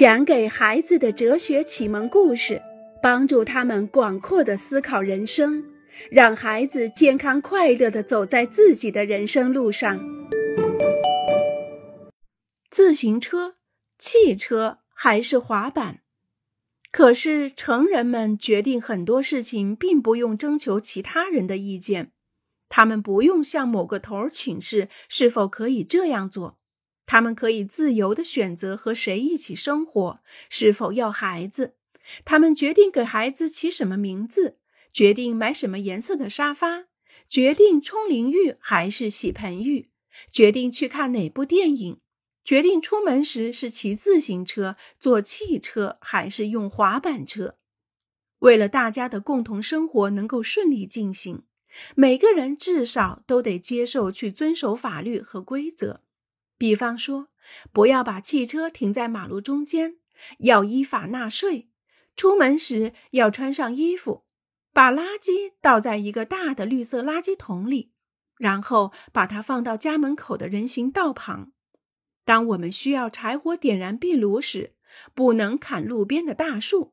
讲给孩子的哲学启蒙故事，帮助他们广阔的思考人生，让孩子健康快乐的走在自己的人生路上。自行车、汽车还是滑板？可是成人们决定很多事情，并不用征求其他人的意见，他们不用向某个头请示是否可以这样做。他们可以自由的选择和谁一起生活，是否要孩子。他们决定给孩子起什么名字，决定买什么颜色的沙发，决定冲淋浴还是洗盆浴，决定去看哪部电影，决定出门时是骑自行车、坐汽车还是用滑板车。为了大家的共同生活能够顺利进行，每个人至少都得接受去遵守法律和规则。比方说，不要把汽车停在马路中间，要依法纳税；出门时要穿上衣服，把垃圾倒在一个大的绿色垃圾桶里，然后把它放到家门口的人行道旁。当我们需要柴火点燃壁炉时，不能砍路边的大树；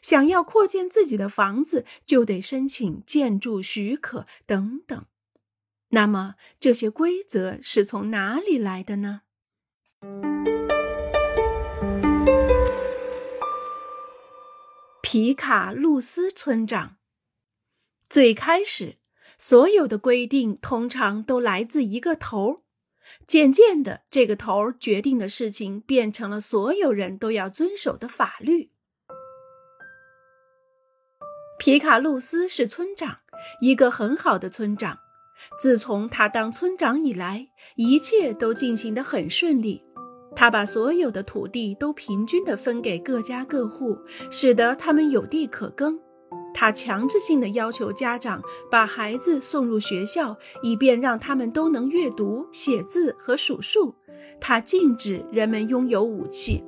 想要扩建自己的房子，就得申请建筑许可等等。那么这些规则是从哪里来的呢？皮卡路斯村长最开始，所有的规定通常都来自一个头渐渐的，这个头决定的事情变成了所有人都要遵守的法律。皮卡路斯是村长，一个很好的村长。自从他当村长以来，一切都进行得很顺利。他把所有的土地都平均地分给各家各户，使得他们有地可耕。他强制性的要求家长把孩子送入学校，以便让他们都能阅读、写字和数数。他禁止人们拥有武器。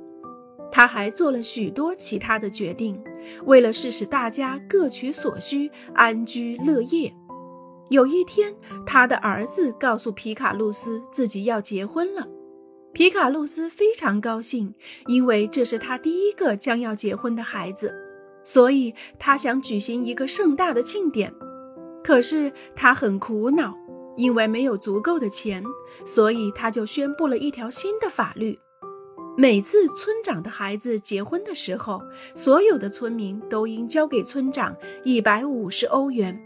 他还做了许多其他的决定，为了是使大家各取所需，安居乐业。有一天，他的儿子告诉皮卡路斯自己要结婚了。皮卡路斯非常高兴，因为这是他第一个将要结婚的孩子，所以他想举行一个盛大的庆典。可是他很苦恼，因为没有足够的钱，所以他就宣布了一条新的法律：每次村长的孩子结婚的时候，所有的村民都应交给村长一百五十欧元。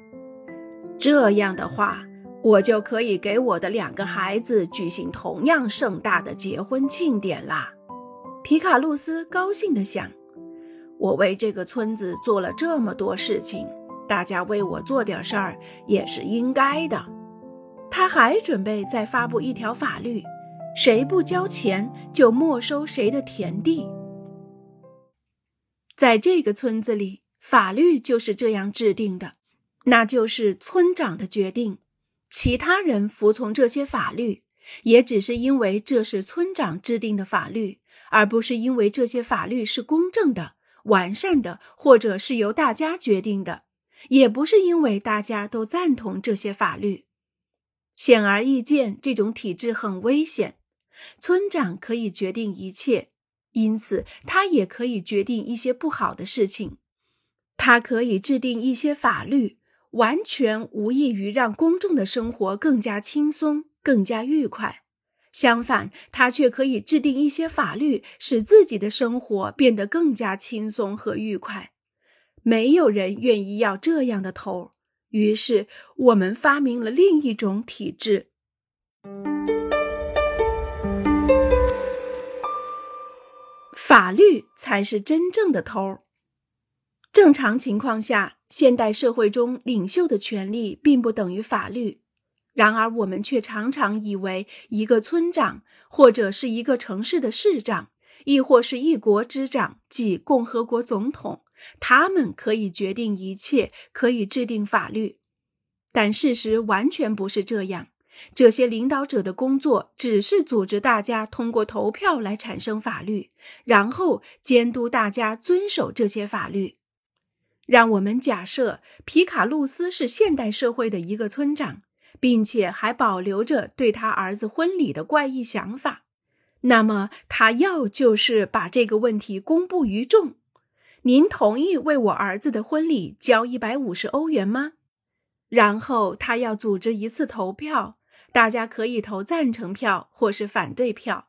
这样的话，我就可以给我的两个孩子举行同样盛大的结婚庆典啦。皮卡路斯高兴地想：“我为这个村子做了这么多事情，大家为我做点事儿也是应该的。”他还准备再发布一条法律：谁不交钱，就没收谁的田地。在这个村子里，法律就是这样制定的。那就是村长的决定，其他人服从这些法律，也只是因为这是村长制定的法律，而不是因为这些法律是公正的、完善的，或者是由大家决定的，也不是因为大家都赞同这些法律。显而易见，这种体制很危险。村长可以决定一切，因此他也可以决定一些不好的事情。他可以制定一些法律。完全无异于让公众的生活更加轻松、更加愉快。相反，他却可以制定一些法律，使自己的生活变得更加轻松和愉快。没有人愿意要这样的头，于是我们发明了另一种体制。法律才是真正的头。正常情况下。现代社会中，领袖的权利并不等于法律。然而，我们却常常以为，一个村长，或者是一个城市的市长，亦或是一国之长，即共和国总统，他们可以决定一切，可以制定法律。但事实完全不是这样。这些领导者的工作只是组织大家通过投票来产生法律，然后监督大家遵守这些法律。让我们假设皮卡路斯是现代社会的一个村长，并且还保留着对他儿子婚礼的怪异想法。那么他要就是把这个问题公布于众。您同意为我儿子的婚礼交一百五十欧元吗？然后他要组织一次投票，大家可以投赞成票或是反对票。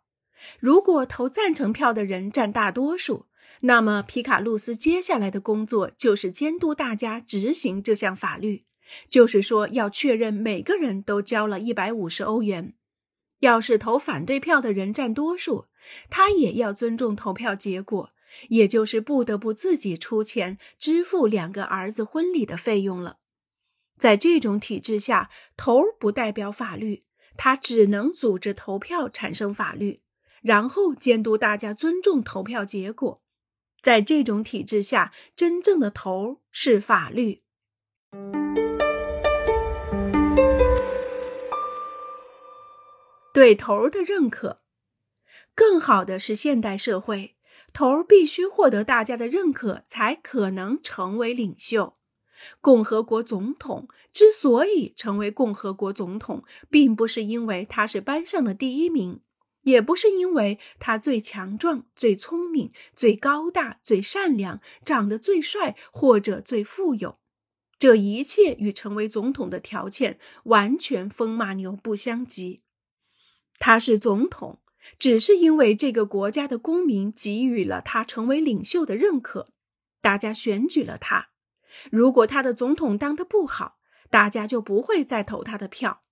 如果投赞成票的人占大多数，那么皮卡路斯接下来的工作就是监督大家执行这项法律，就是说要确认每个人都交了一百五十欧元。要是投反对票的人占多数，他也要尊重投票结果，也就是不得不自己出钱支付两个儿子婚礼的费用了。在这种体制下，头不代表法律，他只能组织投票产生法律，然后监督大家尊重投票结果。在这种体制下，真正的头是法律。对头的认可，更好的是现代社会，头必须获得大家的认可，才可能成为领袖。共和国总统之所以成为共和国总统，并不是因为他是班上的第一名，也不是因为他最强壮、最聪明、最高大、最善良、长得最帅或者最富有。这一切与成为总统的条件完全风马牛不相及。他是总统，只是因为这个国家的公民给予了他成为领袖的认可，大家选举了他。如果他的总统当得不好，大家就不会再投他的票。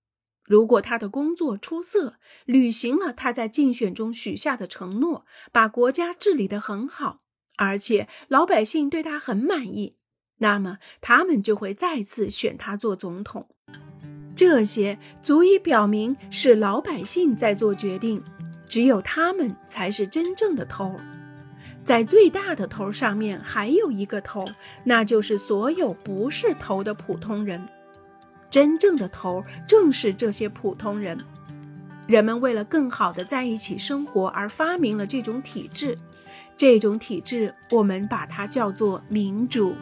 如果他的工作出色，履行了他在竞选中许下的承诺，把国家治理得很好，而且老百姓对他很满意，那么他们就会再次选他做总统。这些足以表明是老百姓在做决定，只有他们才是真正的头。在最大的头上面还有一个头，那就是所有不是头的普通人。真正的头正是这些普通人。人们为了更好的在一起生活而发明了这种体制，这种体制我们把它叫做民主。